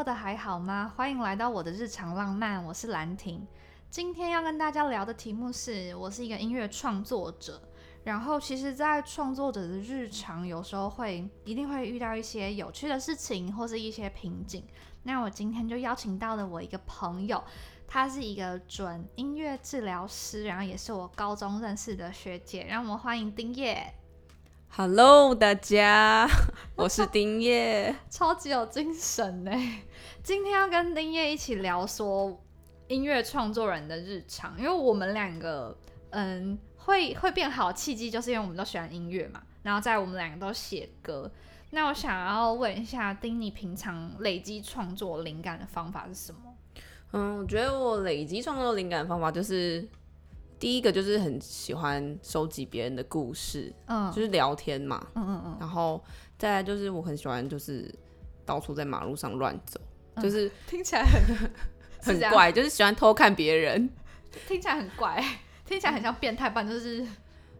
过得还好吗？欢迎来到我的日常浪漫，我是兰婷。今天要跟大家聊的题目是我是一个音乐创作者，然后其实，在创作者的日常，有时候会一定会遇到一些有趣的事情，或是一些瓶颈。那我今天就邀请到了我一个朋友，他是一个准音乐治疗师，然后也是我高中认识的学姐，让我们欢迎丁叶。Hello，大家，我是丁叶。超级有精神呢！今天要跟丁叶一起聊说音乐创作人的日常，因为我们两个嗯会会变好契机，就是因为我们都喜欢音乐嘛，然后在我们两个都写歌。那我想要问一下丁，你平常累积创作灵感的方法是什么？嗯，我觉得我累积创作灵感的方法就是，第一个就是很喜欢收集别人的故事，嗯就是聊天嘛。嗯嗯嗯，然后再来就是我很喜欢就是到处在马路上乱走，嗯就是听起来很 很怪，就是喜欢偷看别人。听起来很怪，听起来很像变态版，就是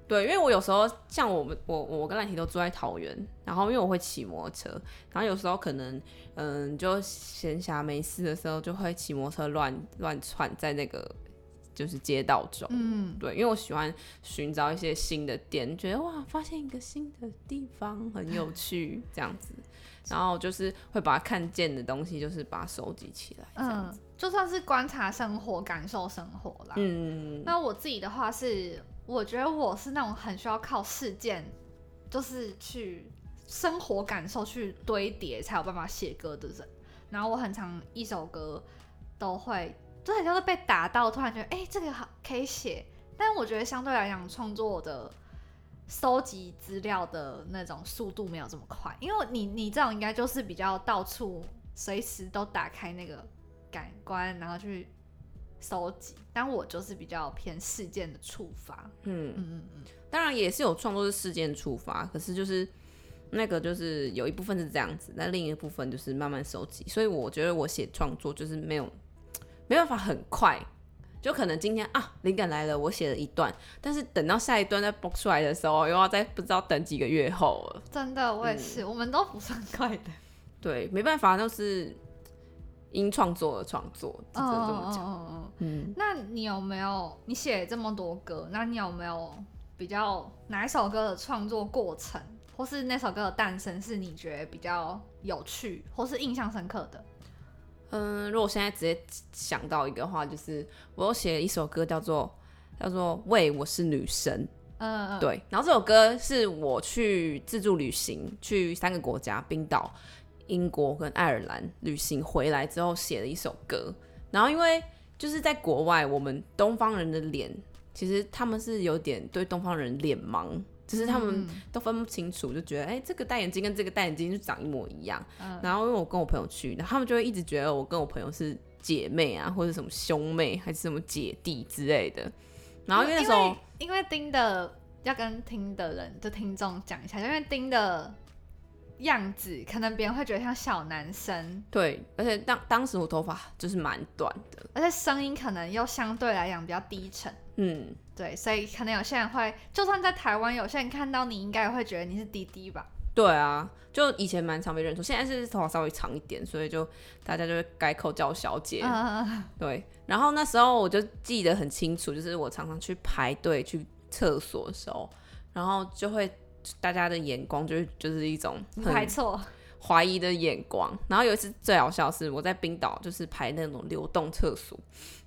对，因为我有时候像我们我我跟兰婷都住在桃园，然后因为我会骑摩托车，然后有时候可能嗯就闲暇没事的时候，就会骑摩托车乱乱窜在那个就是街道中。嗯对，因为我喜欢寻找一些新的点，觉得哇，发现一个新的地方很有趣，这样子。然后就是会把看见的东西，就是把它收集起来，这样嗯子。，就算是观察生活、感受生活啦。嗯，那我自己的话是，我觉得我是那种很需要靠事件，就是去生活感受去堆叠才有办法写歌的人。然后我很常一首歌都会，就很像是被打到，突然觉得哎、诶这个好可以写。但我觉得相对来讲，创作的收集资料的那种速度没有这么快，因为你你这种应该就是比较到处随时都打开那个感官，然后去收集。但我就是比较偏事件的触发，嗯，嗯嗯嗯，当然也是有创作是事件触发，可是就是那个就是有一部分是这样子，那另一部分就是慢慢收集。所以我觉得我写创作就是没有没办法很快，就可能今天啊灵感来了，我写了一段，但是等到下一段再播出来的时候，又要再不知道等几个月后了。真的我也是，我们都不算快的，对，没办法，就是因创作而创作，只能这么讲。嗯嗯。嗯，那你有没有你写这么多歌？那你有没有比较哪一首歌的创作过程，或是那首歌的诞生是你觉得比较有趣，或是印象深刻的？嗯，如果现在直接想到一个话，就是我有写一首歌叫做叫做《喂，我是女神》。嗯嗯，对，然后这首歌是我去自助旅行，去三个国家，冰岛、英国跟爱尔兰旅行回来之后写的一首歌。然后因为就是在国外，我们东方人的脸，其实他们是有点对东方人脸盲，就是他们嗯都分不清楚，就觉得哎、这个戴眼镜跟这个戴眼镜就长一模一样。嗯然后因为我跟我朋友去，然后他们就会一直觉得我跟我朋友是姐妹啊，或者什么兄妹，还是什么姐弟之类的。然后因为那时候。因为丁的要跟听的人就听众讲一下，因为丁的样子可能别人会觉得像小男生，对，而且当当时我头发就是蛮短的，而且声音可能又相对来讲比较低沉。嗯，对，所以可能有些人会，就算在台湾，有些人看到你，应该也会觉得你是滴滴吧？对啊，就以前蛮常被认出，现在是头发稍微长一点，所以就大家就会改口叫我小姐。嗯，对，然后那时候我就记得很清楚，就是我常常去排队去厕所的时候，然后就会大家的眼光就是就是一种你很排错，怀疑的眼光。然后有一次最好笑的是我在冰岛就是排那种流动厕所，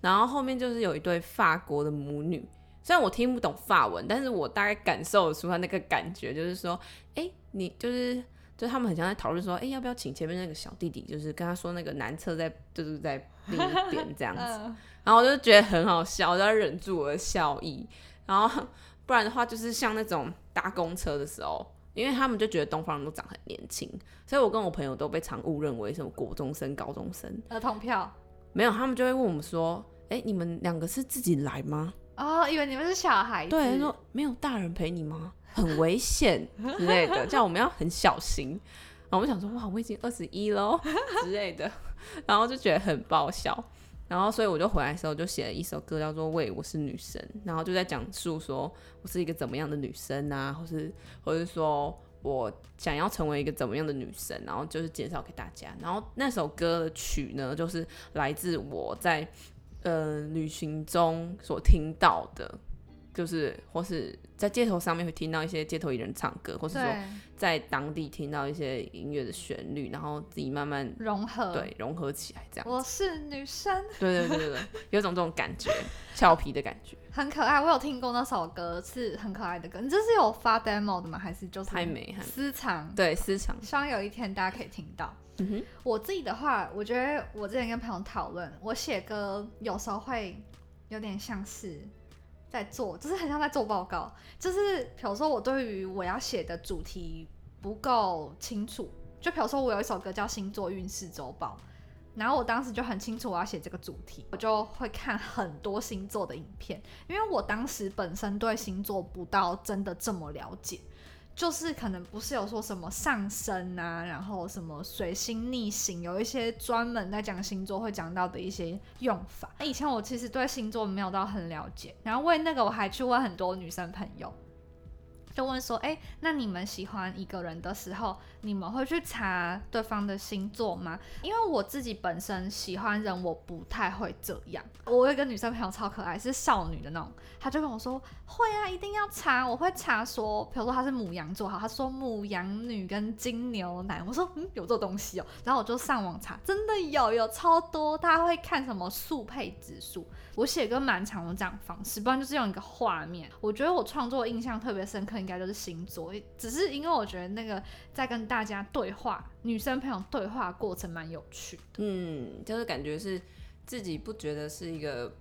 然后后面就是有一对法国的母女。虽然我听不懂法文，但是我大概感受得出他那个感觉，就是说，哎、你就是，就是他们很像在讨论说，哎、要不要请前面那个小弟弟，就是跟他说那个男厕在，就是在另一边这样子。嗯，然后我就觉得很好笑，我就要忍住我的笑意。然后不然的话，就是像那种搭公车的时候，因为他们就觉得东方人都长很年轻，所以我跟我朋友都被常误认为什么国中生、高中生。儿童票，没有，他们就会问我们说：“哎、你们两个是自己来吗哦，以为你们是小孩？”子，对，他说没有大人陪你吗？很危险之类的，叫我们要很小心。然后我们想说：“哇，我已经二十一喽之类的。”然后就觉得很爆笑。然后，所以我就回来的时候就写了一首歌，叫做《喂，我是女神》，然后就在讲述说我是一个怎么样的女生啊，或是或是说我想要成为一个怎么样的女生，然后就是介绍给大家。然后那首歌的曲呢，就是来自我在呃旅行中所听到的，就是或是在街头上面会听到一些街头艺人唱歌，或是说，在当地听到一些音乐的旋律，然后自己慢慢融合。，对融合起来，这样。我是女生，对对对对对，有种这种感觉，俏皮的感觉。很可爱。我有听过那首歌，是很可爱的歌。你这是有发 demo 的吗？还是就是太美汉私藏？对私藏，希望有一天大家可以听到。嗯哼，我自己的话，我觉得我之前跟朋友讨论，我写歌有时候会有点像是在做，就是很像在做报告。就是比如说我对于我要写的主题不够清楚，就比如说我有一首歌叫《星座运势周报》，然后我当时就很清楚我要写这个主题，我就会看很多星座的影片，因为我当时本身对星座不到真的这么了解。就是可能不是有说什么上升啊，然后什么水星逆行，有一些专门在讲星座会讲到的一些用法。以前我其实对星座没有到很了解，然后为那个我还去问很多女生朋友，就问说，哎、那你们喜欢一个人的时候，你们会去查对方的星座吗？因为我自己本身喜欢人，我不太会这样。我有一个女生朋友超可爱，是少女的那种，她就跟我说，会啊，一定要查。我会查说，比如说她是母羊座，好，她说母羊女跟金牛男，我说嗯，有这东西哦。然后我就上网查，真的有，有超多。大家会看什么速配指数？我写歌蛮常用这样方式，不然就是用一个画面。我觉得我创作印象特别深刻，应该就是星座，只是因为我觉得那个在跟大家对话，女生朋友对话的过程蛮有趣的。嗯，就是感觉是自己不觉得是一个，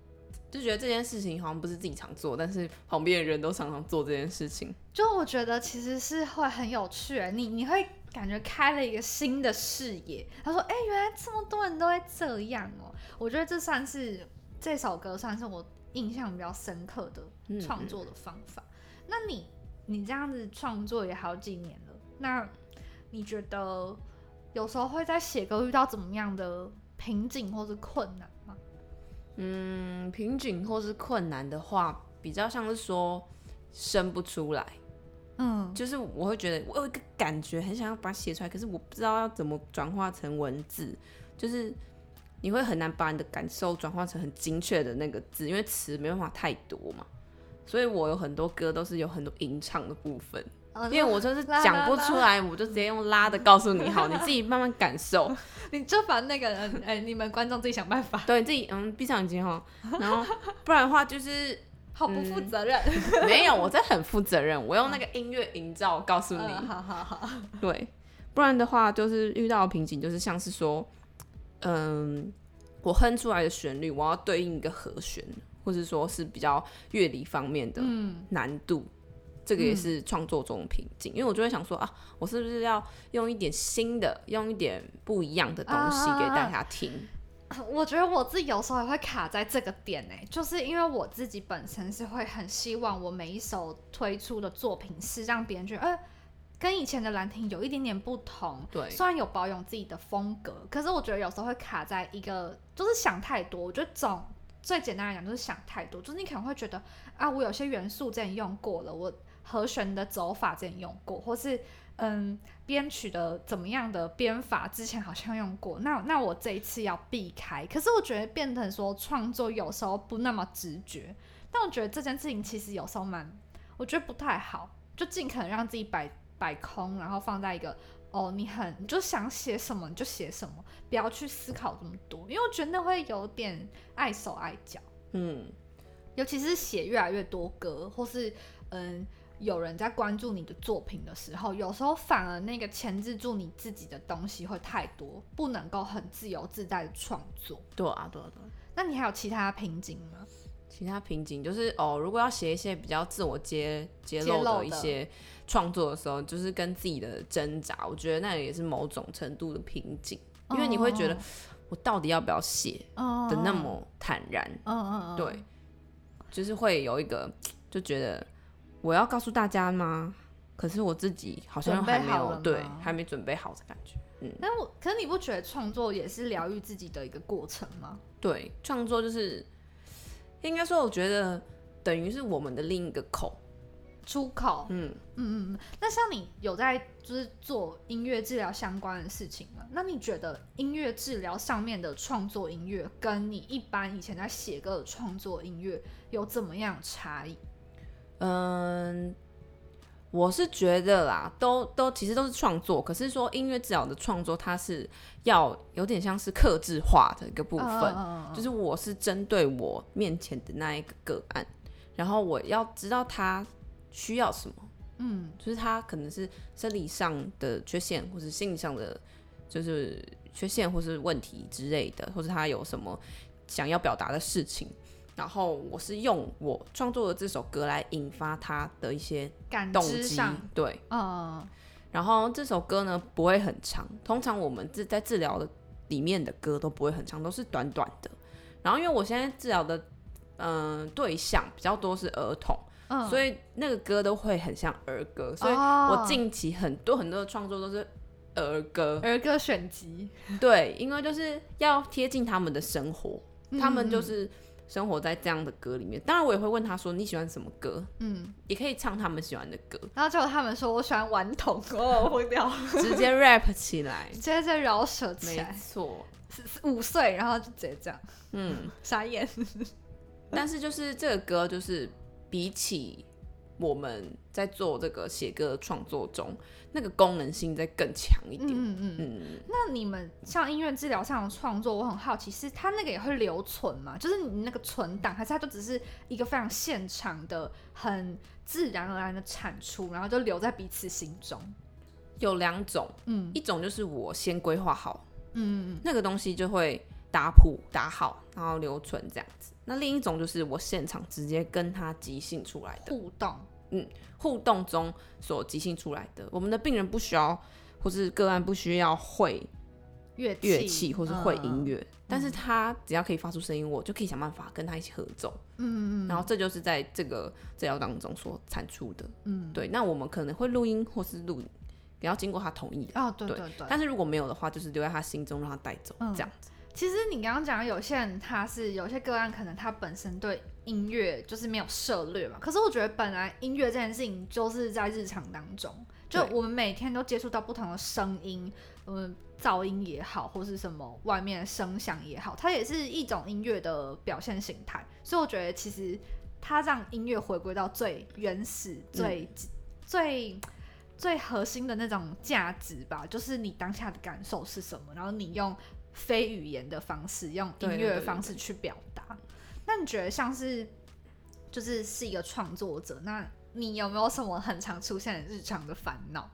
就觉得这件事情好像不是自己常做，但是旁边的人都常常做这件事情。就我觉得其实是会很有趣欸，你你会感觉开了一个新的视野。他说：“哎、原来这么多人都会这样哦。”我觉得这算是这首歌算是我印象比较深刻的嗯创作的方法。那你你这样子创作也好几年了，那你觉得有时候会在写歌遇到怎么样的瓶颈或是困难吗？嗯，瓶颈或是困难的话，比较像是说生不出来，嗯，就是我会觉得我有一个感觉，很想要把它写出来，可是我不知道要怎么转化成文字，就是你会很难把你的感受转化成很精确的那个字，因为词没办法太多嘛。所以我有很多歌都是有很多吟唱的部分，呃因为我就是讲不出来，我就直接用拉的告诉你，好，你自己慢慢感受。你就把那个人，哎、你们观众自己想办法，对，你自己嗯闭上眼睛哈，然后不然的话就是好不负责任。没有，我在很负责任，我用那个音乐营造告诉你，嗯好好好，对，不然的话就是遇到的瓶颈，就是像是说，嗯，我哼出来的旋律，我要对应一个和弦，或者说是比较乐理方面的嗯，难度，这个也是创作中的瓶颈。因为我就会想说啊，我是不是要用一点新的，用一点不一样的东西给大家听？我觉得我自己有时候也会卡在这个点呢、就是因为我自己本身是会很希望我每一首推出的作品是让别人觉得，呃，跟以前的兰亭有一点点不同。对，虽然有保有自己的风格，可是我觉得有时候会卡在一个，就是想太多。我觉得总最简单来讲就是想太多，就是你可能会觉得啊，我有些元素之前用过了，我和弦的走法之前用过，或是嗯编曲的怎么样的编法之前好像用过，那那我这一次要避开。可是我觉得变成说创作有时候不那么直觉，但我觉得这件事情其实有时候蛮，我觉得不太好，就尽可能让自己摆摆空，然后放在一个哦，你很你就想写什么你就写什么，不要去思考这么多，因为我觉得那会有点碍手碍脚，嗯，尤其是写越来越多歌，或是嗯有人在关注你的作品的时候，有时候反而那个钳制住你自己的东西会太多，不能够很自由自在的创作。对啊，对啊，对啊。那你还有其他瓶颈吗？其他瓶颈就是哦，如果要写一些比较自我揭揭露的的一些创作的时候，就是跟自己的挣扎，我觉得那也是某种程度的瓶颈，因为你会觉得我到底要不要写哦。的那么坦然，嗯嗯嗯，对，就是会有一个就觉得我要告诉大家吗？可是我自己好像还没有对，还没准备好的感觉。嗯，但我可是你不觉得创作也是疗愈自己的一个过程吗？对，创作就是应该说，我觉得等于是我们的另一个口，出口。嗯，嗯嗯嗯。那像你有在就是做音乐治疗相关的事情吗？那你觉得音乐治疗上面的创作音乐，跟你一般以前在写歌的创作音乐有怎么样差异？嗯，我是觉得啦，都都其实都是创作，可是说音乐治疗的创作，它是要有点像是克制化的一个部分，嗯就是我是针对我面前的那一个个案，然后我要知道他需要什么，嗯就是他可能是生理上的缺陷，或是心理上的就是缺陷或是问题之类的，或者他有什么想要表达的事情。然后我是用我创作的这首歌来引发他的一些感动机对。嗯然后这首歌呢不会很长，通常我们治在治疗的里面的歌都不会很长，都是短短的。然后因为我现在治疗的嗯、呃对象比较多是儿童，嗯，所以那个歌都会很像儿歌，所以哦我近期很多很多的创作都是儿歌，儿歌选集，对，因为就是要贴近他们的生活，他们就嗯。是生活在这样的歌里面。当然，我也会问他说你喜欢什么歌，嗯，也可以唱他们喜欢的歌，然后最后他们说我喜欢顽童，哦，疯掉，直接 rap 起来。直接在饶舌起没，错，五岁，然后就直接这样。嗯，傻眼，但是就是这个歌，就是比起我们在做这个写歌创作中，那个功能性再更强一点。嗯嗯嗯。嗯，那你们像音乐治疗上的创作，我很好奇，是它那个也会留存吗？就是你那个存档，还是它就只是一个非常现场的、很自然而然的产出，然后就留在彼此心中？有两种，嗯一种就是我先规划好嗯那个东西，就会打谱打好，然后留存这样子。那另一种就是我现场直接跟他即兴出来的，互动，嗯互动中所即兴出来的。我们的病人不需要，或是个案不需要会乐器乐器或是会音嗯乐，但是他只要可以发出声音，我就可以想办法跟他一起合奏。嗯嗯然后这就是在这个治疗当中所产出的。嗯，对，那我们可能会录音或是录，也要经过他同意的。哦，对对对对。但是如果没有的话，就是留在他心中，让他带走，嗯这样子。其实你刚刚讲，有些人他是有些个案，可能他本身对音乐就是没有涉略嘛。可是我觉得本来音乐这件事情就是在日常当中，就我们每天都接触到不同的声音，嗯，噪音也好，或是什么外面的声响也好，它也是一种音乐的表现形态。所以我觉得其实它让音乐回归到最原始、最、最。最核心的那种价值吧，就是你当下的感受是什么，然后你用非语言的方式，用音乐的方式去表达。那你觉得像是就是是一个创作者，那你有没有什么很常出现的日常的烦恼？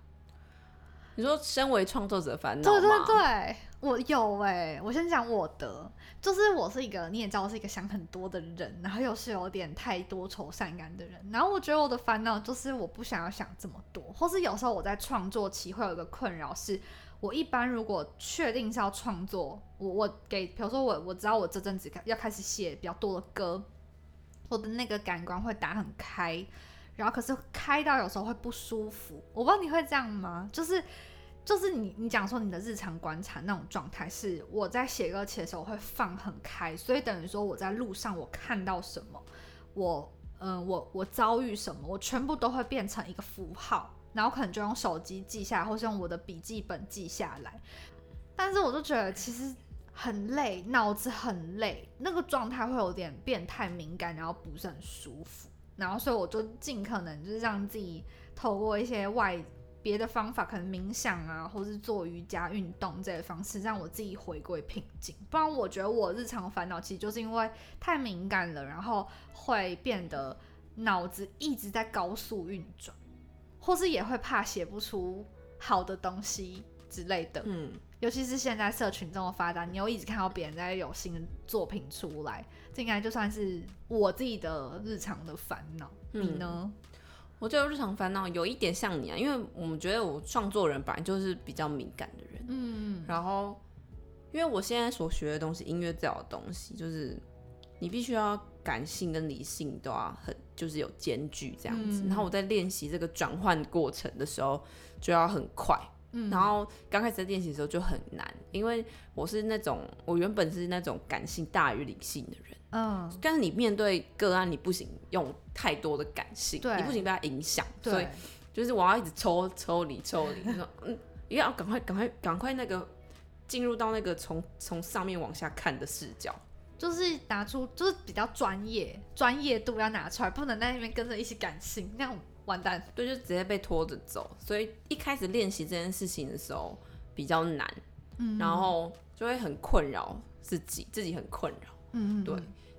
你说，身为创作者烦恼对对对，我有哎、我先讲我的，就是我是一个你也知道我是一个想很多的人，然后又是有点太多愁善感的人，然后我觉得我的烦恼就是我不想要想这么多，或是有时候我在创作期会有一个困扰是。我一般如果确定是要创作，我我给，比如说我我知道我这阵子要开始写比较多的歌，我的那个感官会打很开，然后可是开到有时候会不舒服，我不知道你会这样吗？就是就是你你讲说你的日常观察那种状态，是我在写歌词的时候会放很开，所以等于说我在路上我看到什么，我嗯、我我遭遇什么，我全部都会变成一个符号，然后可能就用手机记下来，或是用我的笔记本记下来。但是我就觉得其实很累，脑子很累，那个状态会有点变态敏感，然后不是很舒服。然后所以我就尽可能就是让自己透过一些外别的方法，可能冥想啊，或是做瑜伽运动这些方式，让我自己回归平静。不然我觉得我日常烦恼其实就是因为太敏感了，然后会变得脑子一直在高速运转，或是也会怕写不出好的东西之类的。嗯，尤其是现在社群这么发达，你又一直看到别人在有新的作品出来，这应该就算是我自己的日常的烦恼。嗯你呢？我觉得日常烦恼有一点像你啊，因为我们觉得我创作人本来就是比较敏感的人，嗯然后因为我现在所学的东西，音乐这样的东西，就是你必须要感性跟理性都要很就是有间距这样子。嗯然后我在练习这个转换过程的时候，就要很快，嗯，然后刚开始在练习的时候就很难，因为我是那种我原本是那种感性大于理性的人，嗯，但是你面对个案，你不行用太多的感性，你不行被他影响，所以就是我要一直抽抽离抽离，说嗯，要赶快赶快赶快那个进入到那个从从上面往下看的视角。就是拿出，就是比较专业，专业度要拿出来，不能在那边跟着一起感性，那样完蛋。对，就直接被拖着走。所以一开始练习这件事情的时候比较难，嗯，然后就会很困扰自己，自己很困扰，嗯，对。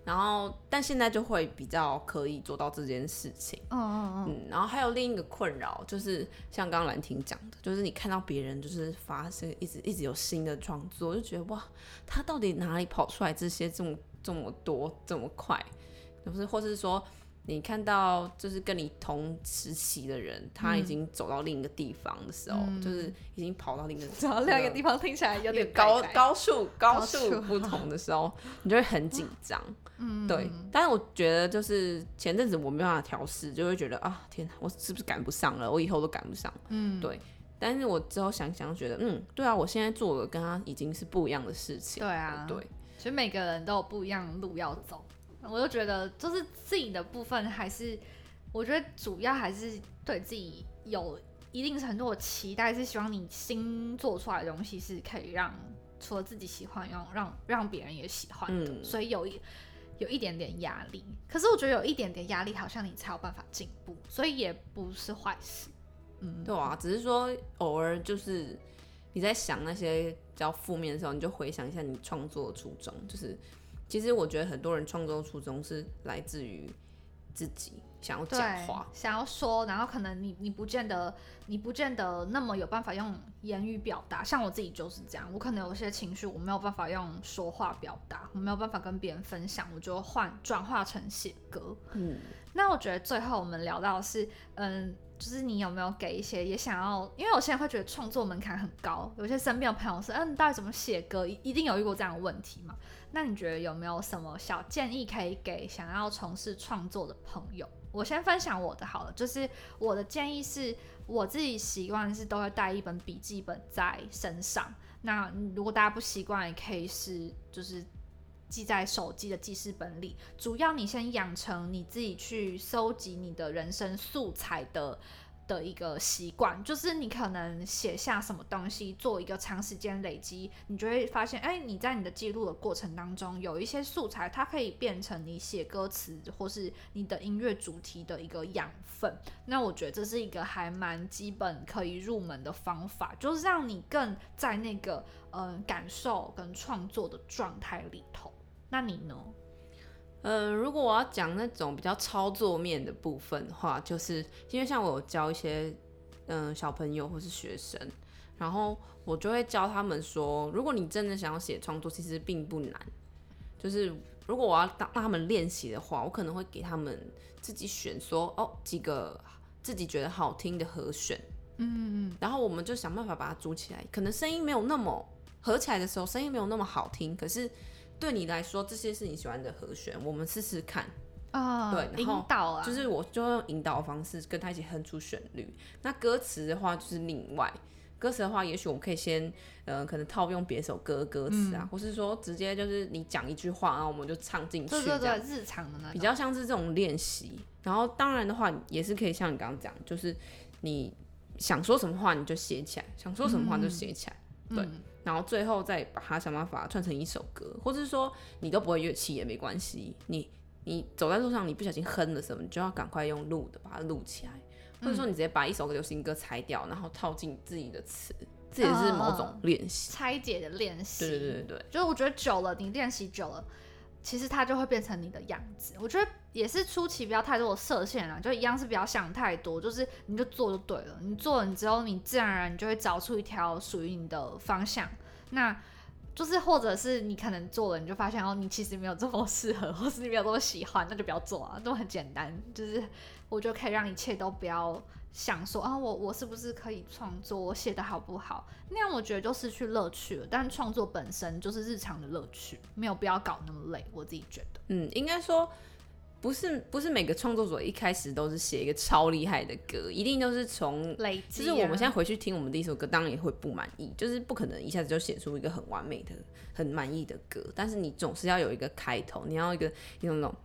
然后，但现在就会比较可以做到这件事情。嗯嗯嗯。然后还有另一个困扰，就是像刚刚兰婷讲的，就是你看到别人就是发生一直一直有新的创作，就觉得哇，他到底哪里跑出来这些这么这么多这么快？不是，或是说。你看到就是跟你同时期的人，他已经走到另一个地方的时候，就是已经跑到另一个走到 另一个地方，听起来有点高高速高速不同的时候，你就会很紧张。嗯，对。但是我觉得就是前阵子我没办法调试，就会觉得啊，天，我是不是赶不上了？我以后都赶不上。嗯，对。但是我之后想想，觉得嗯，对啊，我现在做的跟他已经是不一样的事情。对啊，对。其实每个人都有不一样的路要走。我就觉得，就是自己的部分，还是我觉得主要还是对自己有一定程度的期待，是希望你新做出来的东西是可以让除了自己喜欢，让让让别人也喜欢的。所以有一有一点点压力，可是我觉得有一点点压力，好像你才有办法进步，所以也不是坏事。嗯，对啊，只是说偶尔就是你在想那些比较负面的时候，你就回想一下你创作的初衷，就是。其实我觉得很多人创作初衷是来自于自己想要讲话，想要说，然后可能你你不见得你不见得那么有办法用言语表达。像我自己就是这样，我可能有些情绪我没有办法用说话表达，我没有办法跟别人分享，我就换转化成写歌。嗯，那我觉得最后我们聊到是，嗯，就是你有没有给一些也想要，因为我现在会觉得创作门槛很高，有些身边的朋友是，嗯，到底怎么写歌？一定有遇过这样的问题嘛？那你觉得有没有什么小建议可以给想要从事创作的朋友？我先分享我的好了，就是我的建议是，我自己习惯是都会带一本笔记本在身上。那如果大家不习惯，也可以是就是记在手机的记事本里。主要你先养成你自己去收集你的人生素材的。的一个习惯，就是你可能写下什么东西，做一个长时间累积，你就会发现，哎，你在你的记录的过程当中，有一些素材，它可以变成你写歌词或是你的音乐主题的一个养分。那我觉得这是一个还蛮基本可以入门的方法，就是让你更在那个嗯感受跟创作的状态里头。那你呢？嗯，如果我要讲那种比较操作面的部分的话，就是因为像我有教一些嗯小朋友或是学生，然后我就会教他们说，如果你真的想要写创作，其实并不难。就是如果我要让让他们练习的话，我可能会给他们自己选说哦几个自己觉得好听的和弦，嗯嗯，然后我们就想办法把它组起来。可能声音没有那么合起来的时候，声音没有那么好听，可是。对你来说，这些是你喜欢的和弦，我们试试看啊。对，引导啊，就是我就用引导方式跟他一起哼出旋律。那歌词的话就是另外，歌词的话，也许我们可以先呃，可能套用别首歌歌词啊，或是说直接就是你讲一句话，然后我们就唱进去，对对对，日常的那比较像是这种练习。然后当然的话，也是可以像你刚刚讲，就是你想说什么话你就写起来，想说什么话就写起来，对。然后最后再把它想办法串成一首歌，或者是说你都不会乐器也没关系，你你走在路上你不小心哼了什么，你就要赶快用录的把它录起来，或者说你直接把一首流行歌拆掉，然后套进自己的词，这也是某种练习，拆解的练习。对对对对，就是我觉得久了，你练习久了。其实它就会变成你的样子，我觉得也是初期不要太多的设限啦，就一样是不要想太多，就是你就做就对了，你做了你之后，你自然而然你就会找出一条属于你的方向。那就是或者是你可能做了，你就发现哦，你其实没有这么适合，或是你没有这么喜欢，那就不要做啊，都很简单，就是我就可以让一切都不要。想说啊，我我是不是可以创作？我写的好不好？那样我觉得就失去乐趣了。但创作本身就是日常的乐趣，没有必要搞那么累。我自己觉得，嗯，应该说，不是不是每个创作者一开始都是写一个超厉害的歌，一定都是从累积、啊。就是我们现在回去听我们第一首歌，当然也会不满意，就是不可能一下子就写出一个很完美的、很满意的歌。但是你总是要有一个开头，你要一个有那种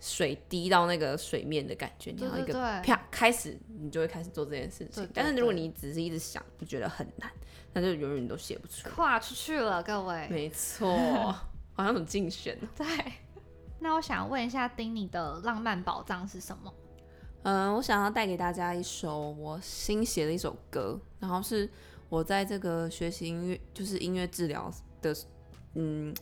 水滴到那个水面的感觉，你要一个啪开始，你就会开始做这件事情。但是如果你只是一直想，就觉得很难，那就永远都写不出。跨出去了，各位。没错，好像很竞选。对。那我想问一下，丁尼的浪漫宝藏是什么？嗯，我想要带给大家一首我新写的一首歌，然后是我在这个学习音乐，就是音乐治疗的，嗯，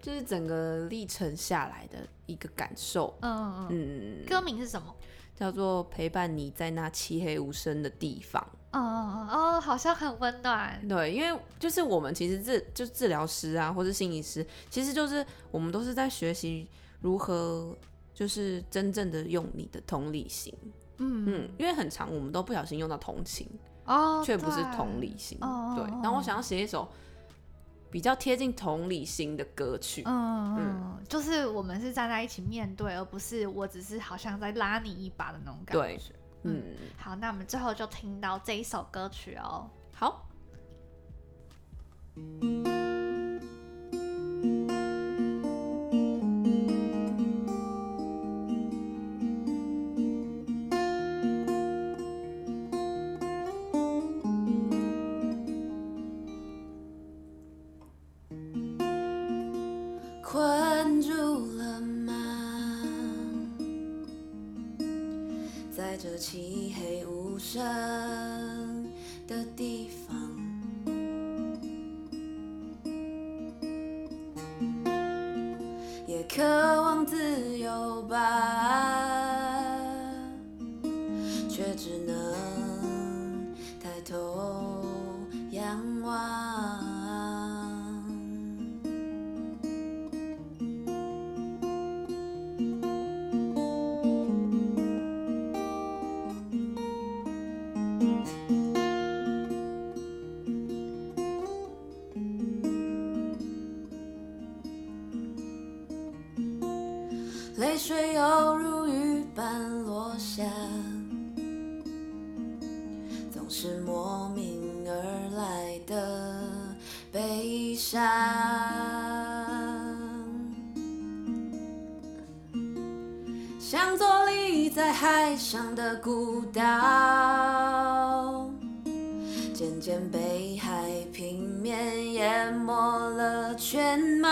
就是整个历程下来的一个感受。嗯嗯嗯。歌名是什么？叫做陪伴你在那漆黑无声的地方。哦哦哦，好像很温暖。对，因为就是我们其实治就治疗师啊，或是心理师，其实就是我们都是在学习。如何就是真正的用你的同理心？嗯嗯，因为很长，我们都不小心用到同情哦，却不是同理心。对，然后我想要写一首比较贴近同理心的歌曲。嗯嗯，就是我们是站在一起面对，而不是我只是好像在拉你一把的那种感觉。对，嗯，好，那我们最后就听到这一首歌曲哦。好。渴望自由吧。像坐立在海上的孤岛，渐渐被海平面淹没了全貌。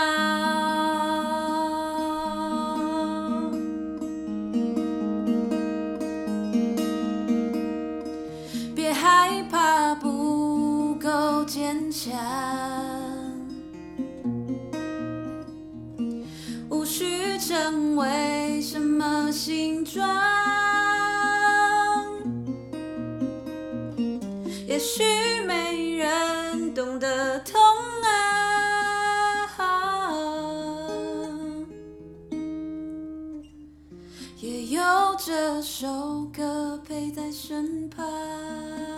这首歌陪在身旁。